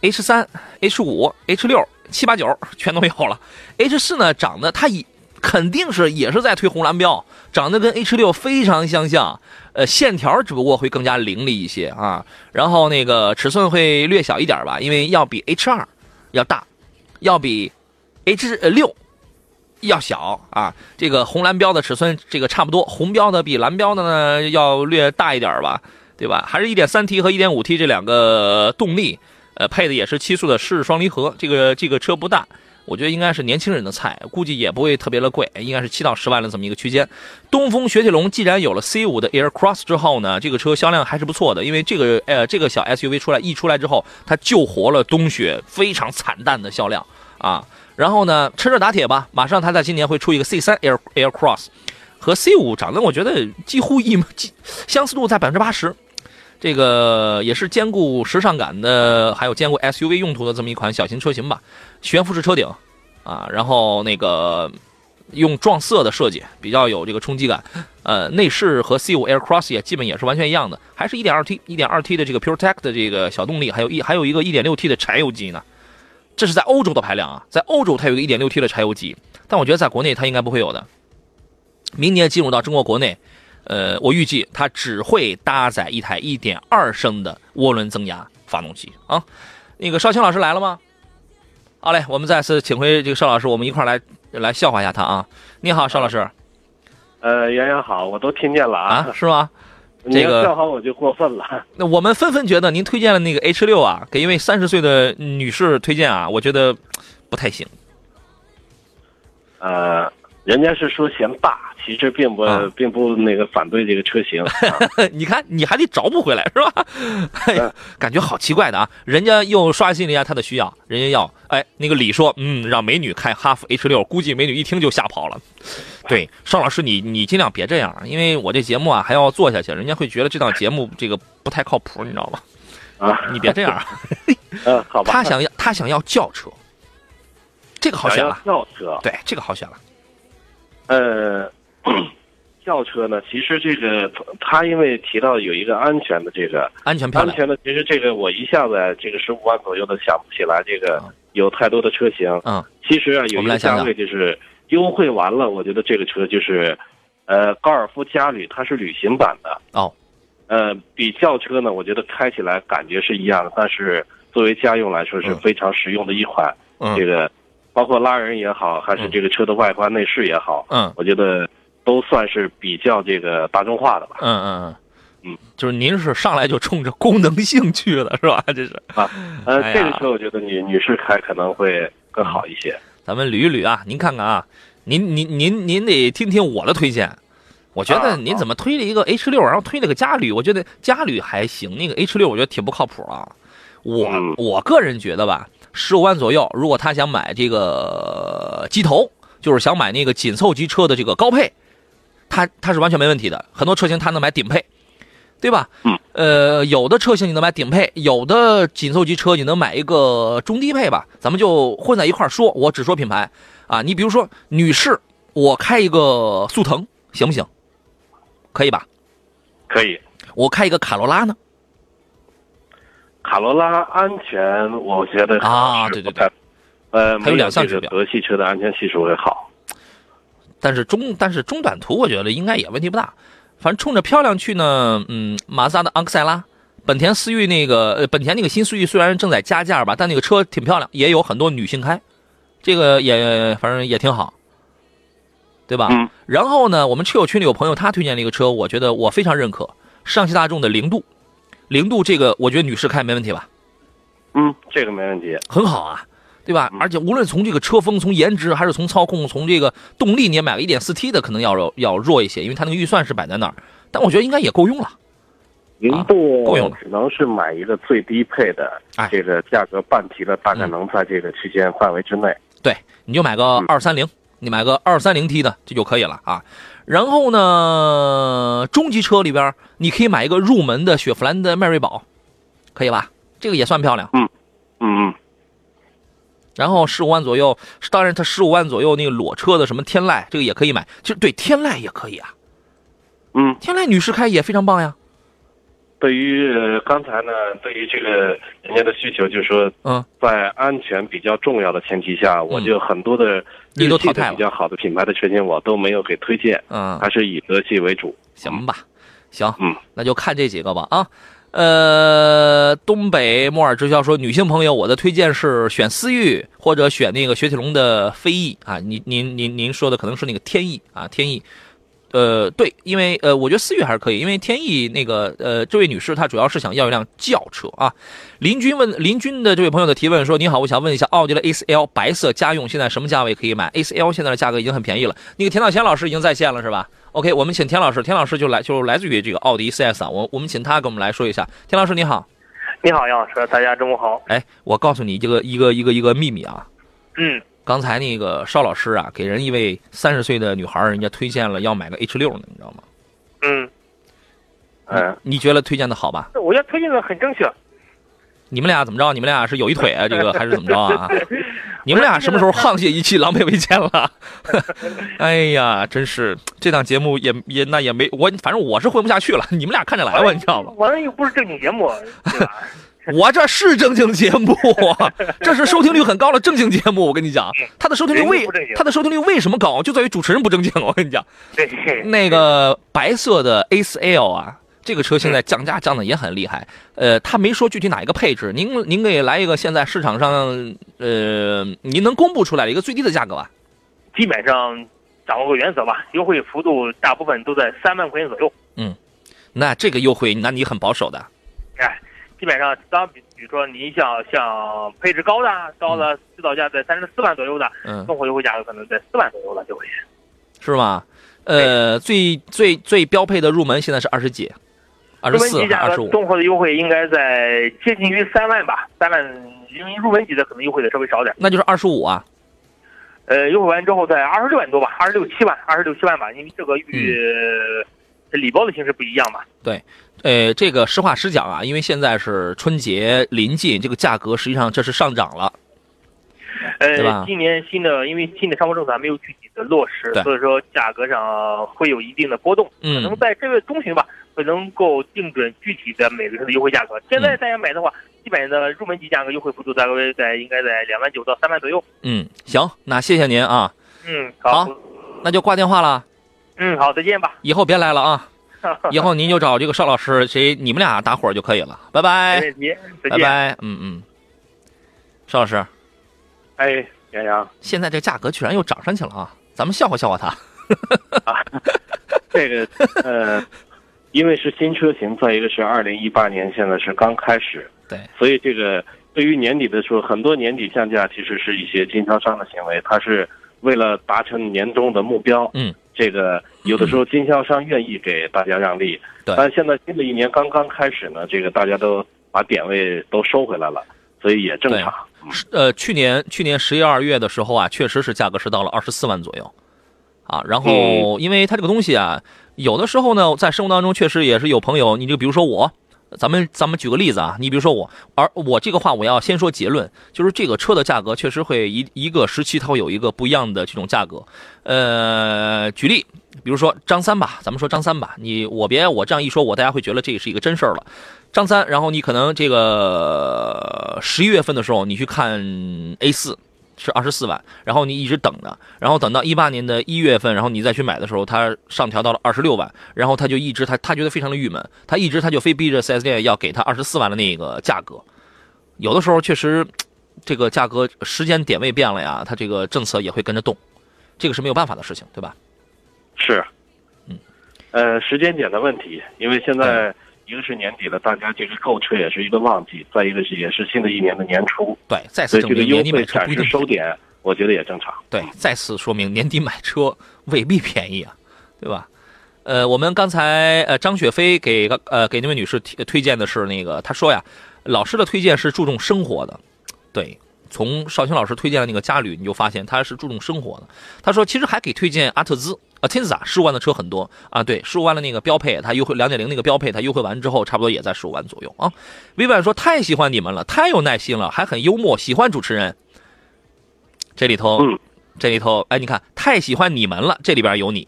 H 三 H 五 H 六七八九全都有了。H 四呢，长得它以肯定是也是在推红蓝标。长得跟 H 六非常相像，呃，线条只不过会更加凌厉一些啊。然后那个尺寸会略小一点吧，因为要比 H 二要大，要比 H 六要小啊。这个红蓝标的尺寸这个差不多，红标的比蓝标的呢要略大一点吧，对吧？还是一点三 T 和一点五 T 这两个动力，呃，配的也是七速的湿式双离合。这个这个车不大。我觉得应该是年轻人的菜，估计也不会特别的贵，应该是七到十万的这么一个区间。东风雪铁龙既然有了 C 五的 Air Cross 之后呢，这个车销量还是不错的，因为这个呃这个小 SUV 出来一出来之后，它救活了东雪非常惨淡的销量啊。然后呢，趁热打铁吧，马上它在今年会出一个 C 三 Air Air Cross，和 C 五长得我觉得几乎一几相似度在百分之八十。这个也是兼顾时尚感的，还有兼顾 SUV 用途的这么一款小型车型吧。悬浮式车顶，啊，然后那个用撞色的设计，比较有这个冲击感。呃，内饰和 C5 Air Cross 也基本也是完全一样的，还是一点二 T，一点二 T 的这个 PureTech 的这个小动力，还有一还有一个一点六 T 的柴油机呢。这是在欧洲的排量啊，在欧洲它有一个一点六 T 的柴油机，但我觉得在国内它应该不会有的。明年进入到中国国内。呃，我预计它只会搭载一台一点二升的涡轮增压发动机啊。那个邵青老师来了吗？好嘞，我们再次请回这个邵老师，我们一块来来笑话一下他啊。你好，邵老师。呃，杨洋好，我都听见了啊，是吗？这个笑话我就过分了。那我们纷纷觉得您推荐了那个 H 六啊，给一位三十岁的女士推荐啊，我觉得不太行。呃。人家是说嫌大，其实并不并不那个反对这个车型。你看，你还得找补回来是吧？哎呀，感觉好奇怪的啊！人家又刷新了一下他的需要，人家要哎那个李说，嗯，让美女开哈弗 H 六，估计美女一听就吓跑了。对，邵老师，你你尽量别这样，因为我这节目啊还要做下去，人家会觉得这档节目这个不太靠谱，你知道吗？啊，你别这样。嗯，好吧。他想要他想要轿车，这个好选了。轿车，对，这个好选了。呃，轿车呢，其实这个他因为提到有一个安全的这个安全安全的，其实这个我一下子这个十五万左右的想不起来这个有太多的车型。嗯，其实啊，有一个价位就是优惠完了，我觉得这个车就是呃高尔夫嘉旅，它是旅行版的。哦，呃，比轿车呢，我觉得开起来感觉是一样的，但是作为家用来说是非常实用的一款嗯。这个。包括拉人也好，还是这个车的外观内饰也好，嗯，我觉得都算是比较这个大众化的吧。嗯嗯嗯，嗯，就是您是上来就冲着功能性去的，是吧？这是啊，呃，哎这个车我觉得女女士开可能会更好一些。咱们捋一捋啊，您看看啊，您您您您得听听我的推荐。我觉得啊您怎么推了一个 H 六，然后推了个嘉旅？我觉得嘉旅还行，那个 H 六我觉得挺不靠谱啊。我嗯我个人觉得吧，十五万左右，如果他想买这个机头，就是想买那个紧凑级车的这个高配，他他是完全没问题的。很多车型它能买顶配，对吧？嗯。呃，有的车型你能买顶配，有的紧凑级车你能买一个中低配吧。咱们就混在一块儿说，我只说品牌啊。你比如说，女士，我开一个速腾行不行？可以吧？可以，我开一个卡罗拉呢？卡罗拉安全，我觉得啊对对对，呃，它有两项指标德系车的安全系数会好。但是中但是中短途我觉得应该也问题不大，反正冲着漂亮去呢，嗯，马自达的昂克赛拉，本田思域那个呃本田那个新思域虽然正在加价吧，但那个车挺漂亮，也有很多女性开，这个也反正也挺好，对吧？嗯然后呢，我们车友群里有朋友他推荐了一个车，我觉得我非常认可，上汽大众的零度，零度这个我觉得女士开没问题吧？嗯，这个没问题。很好啊，对吧？嗯而且无论从这个车风、从颜值，还是从操控、从这个动力，你也买个 1.4T 的，可能要要弱一些，因为它那个预算是摆在那儿。但我觉得应该也够用了。零度够用了只能是买一个最低配的，哎这个价格半提的，大概嗯能在这个区间范围之内。对，你就买个嗯二三零，你买个二三零 T 的这就可以了啊。然后呢，中级车里边你可以买一个入门的雪佛兰的迈锐宝，可以吧？这个也算漂亮。嗯嗯嗯，然后十五万左右，当然它十五万左右那个裸车的什么天籁，这个也可以买。其实对天籁也可以啊，嗯，天籁女士开也非常棒呀。对于呃刚才呢，对于这个人家的需求，就是说，嗯，在安全比较重要的前提下，我就很多的你日系都淘汰了的比较好的品牌的车型，我都没有给推荐，嗯，还是以德系为主。行吧，行，嗯，那就看这几个吧啊。呃，东北莫尔直销说，女性朋友，我的推荐是选思域或者选那个雪铁龙的飞翼啊。您您您您说的可能是那个天翼啊，天翼。呃，对，因为呃，我觉得思域还是可以，因为天翼那个呃，这位女士她主要是想要一辆轿车啊。林军问林军的这位朋友的提问说：“你好，我想问一下，奥迪的 A4L 白色家用现在什么价位可以买？A4L 现在的价格已经很便宜了。那个田道贤老师已经在线了是吧？OK，我们请田老师，田老师就来就来自于这个奥迪 4S 啊，我我们请他给我们来说一下。田老师你好，你好，杨老师，大家中午好。哎，我告诉你一个一个一个一个秘密啊，嗯，刚才那个邵老师啊，给人一位三十岁的女孩，人家推荐了要买个 H 六呢，你知道吗？嗯，嗯，你觉得推荐的好吧？我觉得推荐的很正确。你们俩怎么着？你们俩是有一腿啊？这个还是怎么着啊？你们俩什么时候沆瀣一气、狼狈为奸了？哎呀，真是这档节目也也那也没我，反正我是混不下去了。你们俩看着来吧，你知道吗？完了又不是正经节目，对吧？我这是正经节目，这是收听率很高的正经节目。我跟你讲，它的收听率为它的收听率为什么高，就在于主持人不正经。我跟你讲，对，那个白色的 A4L 啊，这个车现在降价降的也很厉害。呃，他没说具体哪一个配置，您您给来一个现在市场上呃您能公布出来的一个最低的价格吧？基本上掌握个原则吧，优惠幅度大部分都在三万块钱左右。嗯那这个优惠，那你很保守的。哎，基本上当比比如说你想像配置高的，高的指导价在三十四万左右的，嗯，综合优惠价格可能在四万左右了就会。是吗？呃，最最最标配的入门现在是二十几，二十四二十五？格综合的优惠应该在接近于三万吧，三万，因为入门级的可能优惠的稍微少点。那就是二十五啊。呃，优惠完之后在二十六万多吧，二十六七万，二十六七万吧，因为这个与、呃礼包的形式不一样嘛。呃，这个实话实讲啊，因为现在是春节临近，这个价格实际上这是上涨了。呃，今年新的因为新的商务政策还没有具体的落实，所以说价格上会有一定的波动，可嗯能在这月中旬吧，会能够定准具体的每个车的优惠价格。现在大家买的话，基本的入门级价格优惠幅度大概在应该在两万九到三万左右。嗯，行，那谢谢您啊，嗯，好好，那就挂电话了，嗯，好，再见吧。以后别来了啊，以后您就找这个邵老师，谁你们俩打伙就可以了，拜没拜，拜拜，嗯嗯，邵老师，哎，杨洋，现在这价格居然又涨上去了啊，咱们笑话笑话他，这个呃，因为是新车型，再一个是二零一八年现在是刚开始，对，所以这个对于年底的时候，很多年底降价其实是一些经销商的行为，它是为了达成年终的目标。嗯，这个有的时候经销商愿意给大家让利，对。但现在新的一年刚刚开始呢，这个大家都把点位都收回来了，所以也正常。嗯是呃，去年去年十一二月的时候啊，确实是价格是到了二十四万左右，啊，然后因为它这个东西啊，有的时候呢，在生活当中确实也是有朋友，你就比如说我，咱们咱们举个例子啊，你比如说我，而我这个话我要先说结论，就是这个车的价格确实会一一个时期它会有一个不一样的这种价格，呃，举例，比如说张三吧，咱们说张三吧，你我别我这样一说，我大家会觉得这是一个真事儿了。张三，然后你可能这个十一月份的时候，你去看 A 四是二十四万，然后你一直等着，然后等到一八年的一月份，然后你再去买的时候，它上调到了二十六万，然后他就一直他他觉得非常的郁闷，他一直他就非逼着 4S 店要给他二十四万的那个价格，有的时候确实这个价格时间点位变了呀，他这个政策也会跟着动，这个是没有办法的事情，对吧？是，嗯，呃，时间点的问题，因为现在一个是年底了，大家这个购车也是一个旺季，再一个是也是新的一年的年初，对，再次证明年底买车不一定收点，我觉得也正常。对，再次说明年底买车未必便宜啊，对吧？呃，我们刚才呃张雪飞给呃给那位女士提推荐的是那个，她说呀，老师的推荐是注重生活的，对。从绍兴老师推荐的那个嘉旅，你就发现他是注重生活的。他说，其实还给推荐阿特兹啊，Tenza 十五万的车很多啊，对，十五万的那个标配，它优惠两点零那个标配，它优惠完之后，差不多也在十五万左右啊。Vivian 说太喜欢你们了，太有耐心了，还很幽默，喜欢主持人。这里头，嗯这里头，哎，你看，太喜欢你们了，这里边有你。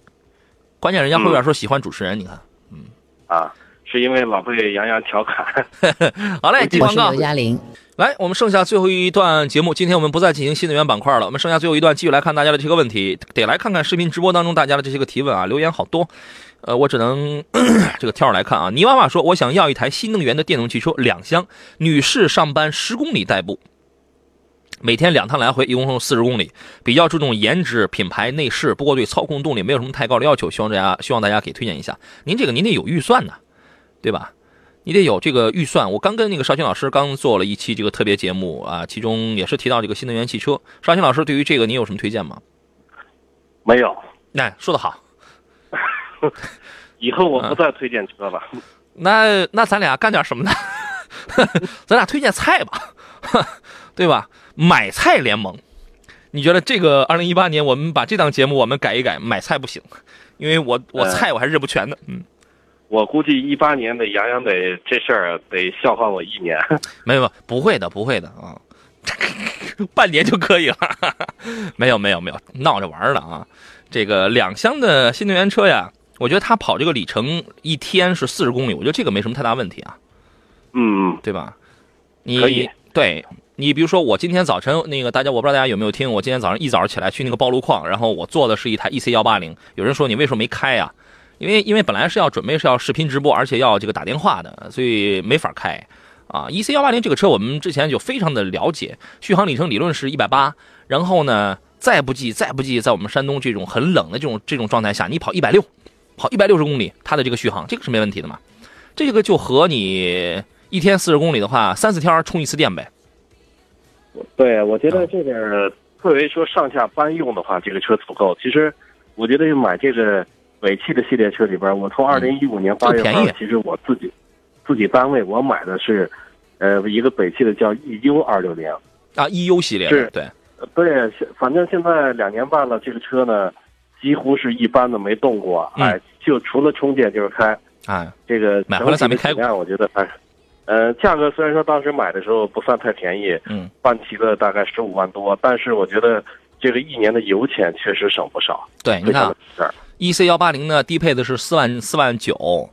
关键人家后边说喜欢主持人，你看，嗯啊，是因为老被杨洋调侃。好嘞，进广告我是刘。嘉玲。来，我们剩下最后一段节目，今天我们不再进行新能源板块了，我们剩下最后一段继续来看大家的这个问题，得来看看视频直播当中大家的这些个提问啊，留言好多，呃，我只能这个挑着来看啊。泥娃娃说，我想要一台新能源的电动汽车，两厢，女士上班十公里代步，每天两趟来回，一共四十公里，比较注重颜值、品牌、内饰，不过对操控动力没有什么太高的要求，希望大家希望大家给推荐一下。您这个您得有预算呢，对吧？你得有这个预算。我刚跟那个邵青老师刚做了一期这个特别节目啊，其中也是提到这个新能源汽车。邵青老师对于这个你有什么推荐吗？没有，哎，说得好，以后我不再推荐车了。那那咱俩干点什么呢？咱俩推荐菜吧，对吧？买菜联盟，你觉得这个二零一八年我们把这档节目我们改一改，买菜不行，因为我我呃菜我还认不全呢。嗯，我估计一八年的杨洋得这事儿得笑话我一年。没有，不会的，不会的啊，半年就可以了。没有，没有，没有，闹着玩儿的啊。这个两厢的新能源车呀，我觉得它跑这个里程一天是四十公里，我觉得这个没什么太大问题啊，嗯，对吧？可以你对你比如说我今天早晨那个大家我不知道大家有没有听，我今天早上一早上起来去那个暴露矿，然后我坐的是一台 EC 幺八零，有人说你为什么没开呀？因为因为本来是要准备是要视频直播，而且要这个打电话的，所以没法开啊。EC 幺八零这个车我们之前就非常的了解，续航里程理论是一百八，然后呢再不济再不济，在我们山东这种很冷的这种这种状态下，你跑一百六，跑一百六十公里，它的这个续航这个是没问题的嘛。这个就和你一天四十公里的话，三四天充一次电呗。对，我觉得这个作为说上下班用的话，这个车足够。其实，我觉得买这个尾气的系列车里边，我从二零一五年八月份，其实我自己自己单位我买的是，呃，一个北汽的叫 EU 二六零。啊，EU 系列的是对，对，现反正现在两年半了，这个车呢，几乎是一般的没动过，嗯。哎，就除了充电就是开。哎，这个买回来咱没开过我觉得还，呃，价格虽然说当时买的时候不算太便宜，嗯，办齐了大概十五万多，但是我觉得这个一年的油钱确实省不少，对，你非看，EC 幺八零呢，低配的是四万四万九，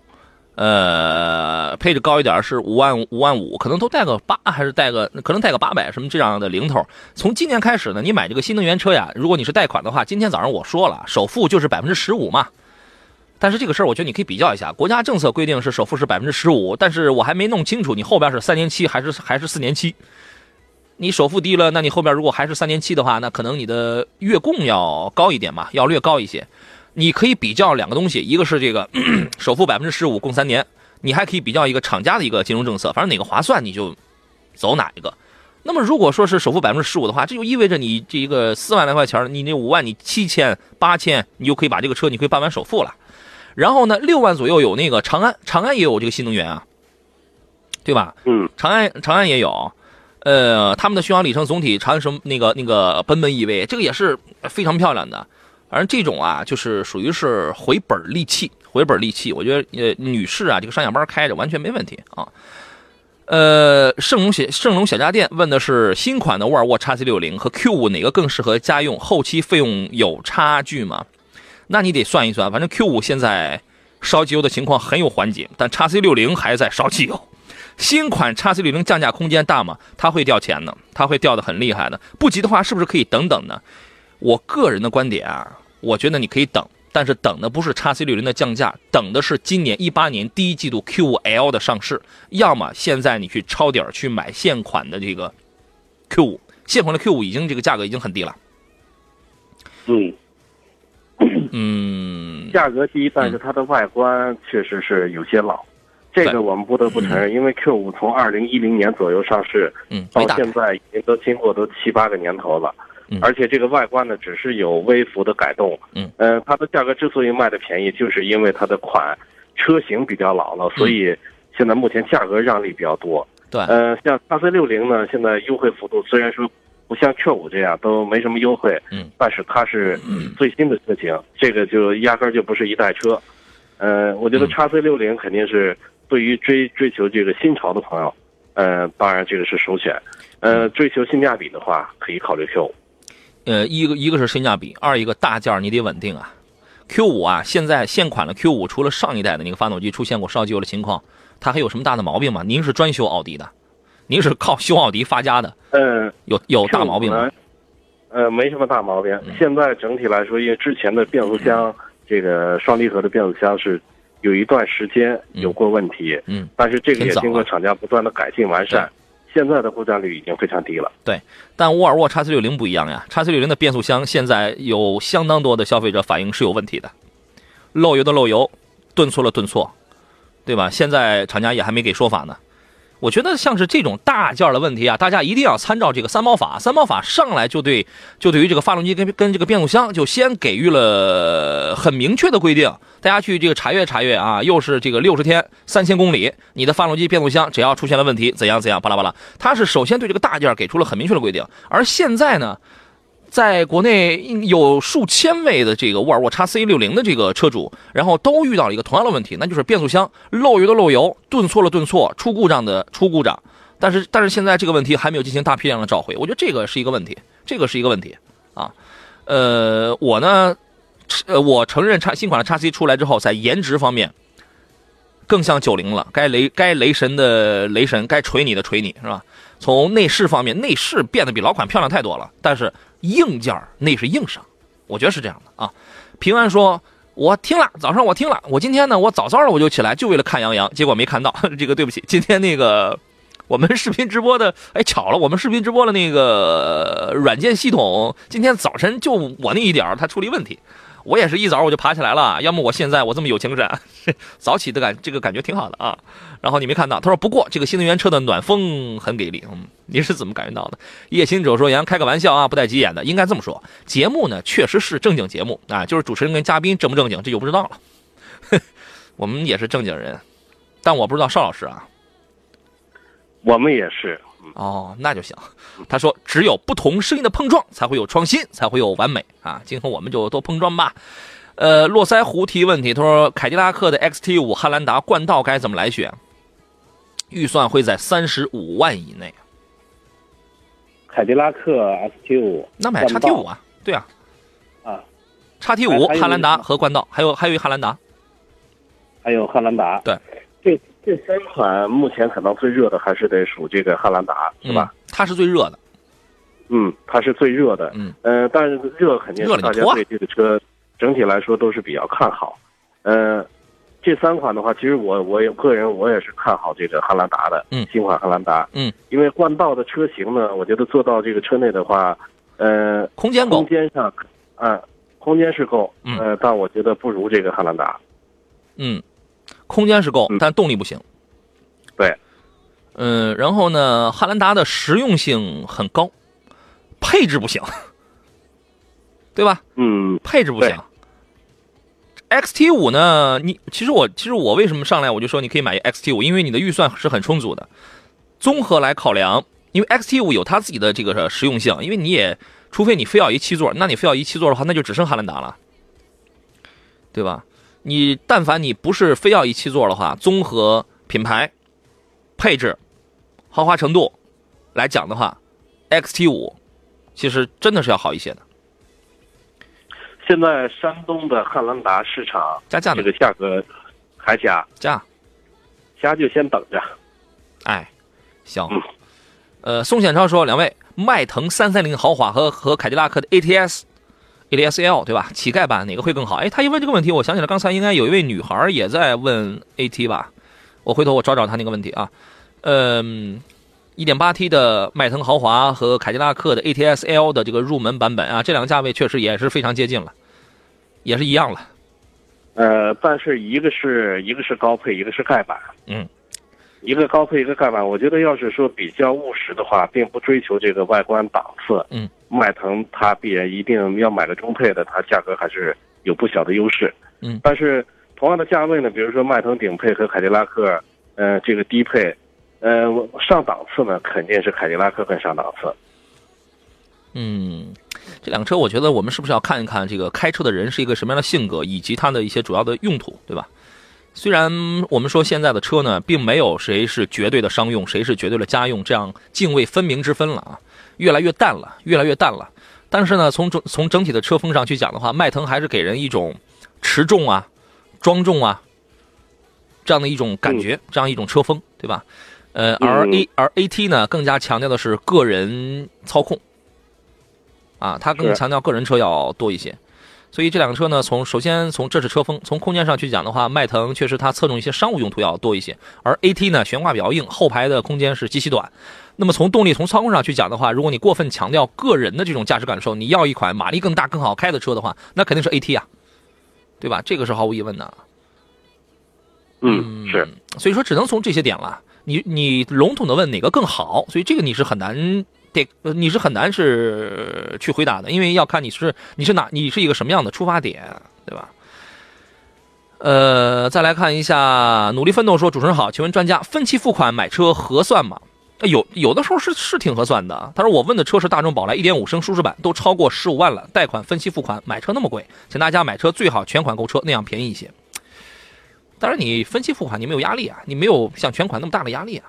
呃，配置高一点是五万五万五，可能都带个八，还是带个可能带个八百什么这样的零头。从今年开始呢，你买这个新能源车呀，如果你是贷款的话，今天早上我说了，首付就是百分之十五嘛。但是这个事儿，我觉得你可以比较一下，国家政策规定是首付是百分之十五，但是我还没弄清楚你后边是三年期还是还是四年期。你首付低了，那你后边如果还是三年期的话，那可能你的月供要高一点嘛，要略高一些。你可以比较两个东西，一个是这个 首付百分之十五共三年，你还可以比较一个厂家的一个金融政策，反正哪个划算你就走哪一个。那么如果说是首付百分之十五的话，这就意味着你这一个四万来块钱，你那五万你七千八千，你就可以把这个车你可以办完首付了。然后呢，六万左右有那个长安，长安也有这个新能源啊，对吧？嗯，长安长安也有，呃，他们的续航里程总体长安什么那个那个奔奔 EV，这个也是非常漂亮的。反正这种啊，就是属于是回本利器，回本利器。我觉得呃，女士啊，这个上下班开着完全没问题啊。呃，盛龙小盛龙小家电问的是新款的沃尔沃 x C 六零和 Q 五哪个更适合家用？后期费用有差距吗？那你得算一算，反正 Q 五现在烧机油的情况很有缓解，但 x C 六零还在烧机油。新款 x C 六零降价空间大吗？它会掉钱的，它会掉的很厉害的。不急的话，是不是可以等等呢？我个人的观点啊，我觉得你可以等。但是等的不是叉 C 六零的降价，等的是今年一八年第一季度 Q 五 L 的上市。要么现在你去抄底儿去买现款的这个 Q 五，现款的 Q 五已经这个价格已经很低了。嗯嗯，价格低，但是它的外观确实是有些老，这个我们不得不承认，因为 Q 五从二零一零年左右上市，嗯，到现在已经都经过都七八个年头了。而且这个外观呢，只是有微幅的改动。嗯，呃，它的价格之所以卖的便宜，就是因为它的款车型比较老了，所以现在目前价格让利比较多。对，呃，像叉 C 六零呢，现在优惠幅度虽然说不像 Q 五这样都没什么优惠，嗯，但是它是最新的车型，这个就压根儿就不是一代车。呃，我觉得叉 C 六零肯定是对于追追求这个新潮的朋友，呃，当然这个是首选。呃，追求性价比的话，可以考虑 Q 五。呃，一个一个是性价比，二一个大件你得稳定啊。Q 五啊，现在现款的 Q 五除了上一代的那个发动机出现过烧机油的情况，它还有什么大的毛病吗？您是专修奥迪的，您是靠修奥迪发家的，嗯，有有大毛病吗？呃，没什么大毛病。现在整体来说，因为之前的变速箱这个双离合的变速箱是有一段时间有过问题，嗯，但是这个也经过厂家不断的改进完善。现在的故障率已经非常低了。对，但沃尔沃 x C 六零不一样呀，x C 六零的变速箱现在有相当多的消费者反映是有问题的，漏油的漏油，顿挫了顿挫，对吧？现在厂家也还没给说法呢。我觉得像是这种大件的问题啊，大家一定要参照这个三包法。三包法上来就对，就对于这个发动机跟跟这个变速箱，就先给予了很明确的规定。大家去这个查阅查阅啊，又是这个六十天三千公里，你的发动机变速箱只要出现了问题，怎样怎样，巴拉巴拉。它是首先对这个大件给出了很明确的规定，而现在呢。在国内有数千位的这个沃尔沃 x C 六零的这个车主，然后都遇到了一个同样的问题，那就是变速箱漏油的漏油，顿挫了顿挫，出故障的出故障。但是但是现在这个问题还没有进行大批量的召回，我觉得这个是一个问题，这个是一个问题啊。呃，我呢，呃，我承认叉新款的 x C 出来之后，在颜值方面更像九零了，该雷该雷神的雷神，该锤你的锤你是吧？从内饰方面，内饰变得比老款漂亮太多了，但是。硬件那是硬伤，我觉得是这样的啊。平安说：“我听了，早上我听了，我今天呢，我早早的我就起来，就为了看杨洋，结果没看到。这个对不起，今天那个我们视频直播的，哎，巧了，我们视频直播的那个软件系统今天早晨就我那一点它出了问题。”我也是一早我就爬起来了，要么我现在我这么有精神，早起的感这个感觉挺好的啊。然后你没看到，他说不过这个新能源车的暖风很给力，嗯，你是怎么感觉到的？夜行者说杨开个玩笑啊，不带急眼的，应该这么说。节目呢确实是正经节目啊，就是主持人跟嘉宾正不正经这就不知道了。我们也是正经人，但我不知道邵老师啊，我们也是。哦，那就行。他说：“只有不同声音的碰撞，才会有创新，才会有完美啊！今后我们就多碰撞吧。”呃，络腮胡提问题，他说：“凯迪拉克的 XT 五、汉兰达、冠道该怎么来选？预算会在三十五万以内。”凯迪拉克 XT 五，那买叉 T 五啊？对啊，啊，叉 T 五、汉兰达和冠道，还有还有一汉兰达，还有汉兰达，对。这三款目前可能最热的还是得数这个汉兰达，是吧？它是最热的。嗯，它是最热的。嗯，呃，但是热肯定是大家对这个车整体来说都是比较看好。呃，这三款的话，其实我我也个人我也是看好这个汉兰达的。嗯，新款汉兰达。嗯，因为冠道的车型呢，我觉得坐到这个车内的话，呃，空间空间上，啊。空间是够，嗯呃，但我觉得不如这个汉兰达。嗯，空间是够，嗯但动力不行。对，嗯，然后呢，汉兰达的实用性很高，配置不行，对吧？嗯配置不行。XT 五呢？你其实我其实我为什么上来我就说你可以买 XT 五，因为你的预算是很充足的。综合来考量，因为 XT 五有它自己的这个实用性，因为你也除非你非要一七座，那你非要一七座的话，那就只剩汉兰达了，对吧？你但凡你不是非要一七座的话，综合品牌、配置、豪华程度来讲的话，XT 五其实真的是要好一些的。现在山东的汉兰达市场加价这？个价格还加，加。加就先等着。哎，行嗯。呃，宋显超说，两位迈腾三三零豪华和和凯迪拉克的 ATS。ATS L 对吧？乞丐版哪个会更好？哎，他一问这个问题，我想起来刚才应该有一位女孩也在问 AT 吧？我回头我找找他那个问题啊。嗯，一点八 T 的迈腾豪华和凯迪拉克的 ATS L 的这个入门版本啊，这两个价位确实也是非常接近了，也是一样了。呃，但是一个是一个是高配，一个是丐版。嗯，一个高配，一个盖板。我觉得要是说比较务实的话，并不追求这个外观档次。嗯，迈腾它必然一定要买个中配的，它价格还是有不小的优势。嗯但是同样的价位呢，比如说迈腾顶配和凯迪拉克，呃，这个低配，呃，上档次呢肯定是凯迪拉克更上档次。嗯，这辆车我觉得我们是不是要看一看这个开车的人是一个什么样的性格，以及它的一些主要的用途，对吧？虽然我们说现在的车呢，并没有谁是绝对的商用，谁是绝对的家用这样泾渭分明之分了啊，越来越淡了，越来越淡了。但是呢，从整从整体的车风上去讲的话，迈腾还是给人一种持重啊、庄重啊这样的一种感觉，这样一种车风，对吧？呃，而嗯 A 而 AT 呢，更加强调的是个人操控，啊，它更强调个人车要多一些。所以这两个车呢，从首先从这是车风，从空间上去讲的话，迈腾确实它侧重一些商务用途要多一些，而 AT 呢悬挂比较硬，后排的空间是极其短。那么从动力、从操控上去讲的话，如果你过分强调个人的这种驾驶感受，你要一款马力更大、更好开的车的话，那肯定是 AT 啊，对吧？这个是毫无疑问的。嗯，是。所以说只能从这些点了。你你笼统的问哪个更好，所以这个你是很难得，你是很难是去回答的，因为要看你是你是哪你是一个什么样的出发点，对吧？呃，再来看一下，努力奋斗说：“主持人好，请问专家，分期付款买车合算吗？有有的时候是是挺合算的。他说我问的车是大众宝来1.5升舒适版，都超过十五万了，贷款分期付款买车那么贵，请大家买车最好全款购车，那样便宜一些。当然，你分期付款你没有压力啊，你没有像全款那么大的压力啊，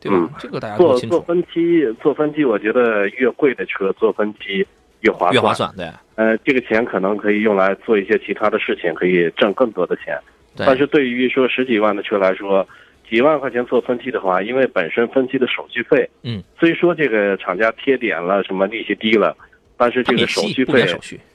对吧？嗯这个大家都做做，分期，做分期，我觉得越贵的车做分期越划算。越划。算，对呃，这个钱可能可以用来做一些其他的事情，可以挣更多的钱。但是对于说十几万的车来说，几万块钱做分期的话，因为本身分期的手续费，嗯，虽说这个厂家贴点了，什么利息低了，但是这个手续费。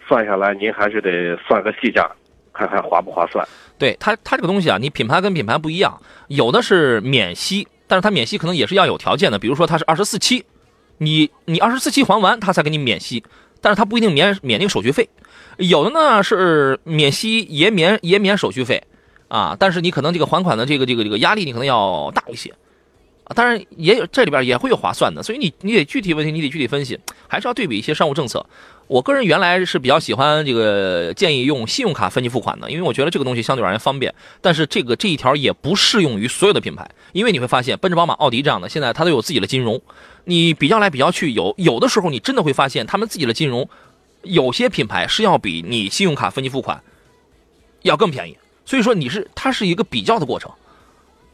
算下来，您还是得算个细账，看看划不划算。对它，它这个东西啊，你品牌跟品牌不一样，有的是免息，但是它免息可能也是要有条件的，比如说它是二十四期，你你二十四期还完，它才给你免息，但是它不一定免免那个手续费，有的呢是免息也免也免手续费啊，但是你可能这个还款的这个这个这个压力你可能要大一些。当然也有这里边也会有划算的，所以你你得具体问题你得具体分析，还是要对比一些商务政策。我个人原来是比较喜欢这个建议用信用卡分期付款的，因为我觉得这个东西相对而言方便。但是这个这一条也不适用于所有的品牌，因为你会发现奔驰、宝马、奥迪这样的现在它都有自己的金融，你比较来比较去，有有的时候你真的会发现他们自己的金融，有些品牌是要比你信用卡分期付款要更便宜。所以说你是它是一个比较的过程。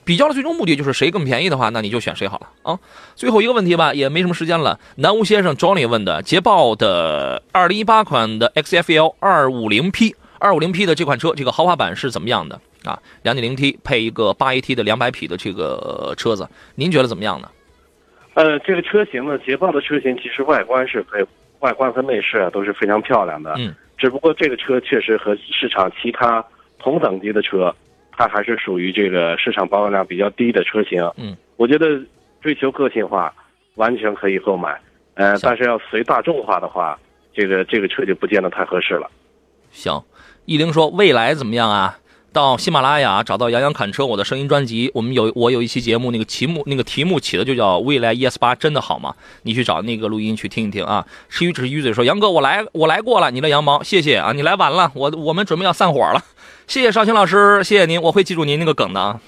比较的最终目的就是谁更便宜的话，那你就选谁好了啊。最后一个问题吧，也没什么时间了。南吴先生 Johnny 问的，捷豹的2018款的 XFL 250P 250P 的这款车，这个豪华版是怎么样的啊？2.0T 配一个 8AT 的200匹的这个车子，您觉得怎么样呢？呃，这个车型呢，捷豹的车型其实外观是非外观和内饰啊都是非常漂亮的。嗯。只不过这个车确实和市场其他同等级的车，它还是属于这个市场保有量比较低的车型。嗯。我觉得追求个性化，完全可以购买。呃，但是要随大众化的话，这个这个车就不见得太合适了。行，易玲说未来怎么样啊？到喜马拉雅找到杨洋侃车我的声音专辑，我们有我有一期节目，那个题目那个题目起的就叫未来 ES 八真的好吗？你去找那个录音去听一听啊。吃鱼只是鱼嘴说杨哥我来我来过了，你的羊毛谢谢啊，你来晚了，我我们准备要散伙了，谢谢绍兴老师，谢谢您，我会记住您那个梗的啊。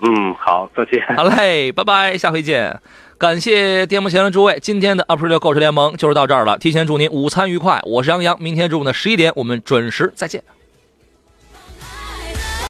嗯，好，再见。好嘞，拜拜，下回见。感谢电幕前的诸位，今天的 UP 六购车联盟就是到这儿了。提前祝您午餐愉快，我是杨洋，明天中午的十一点我们准时再见。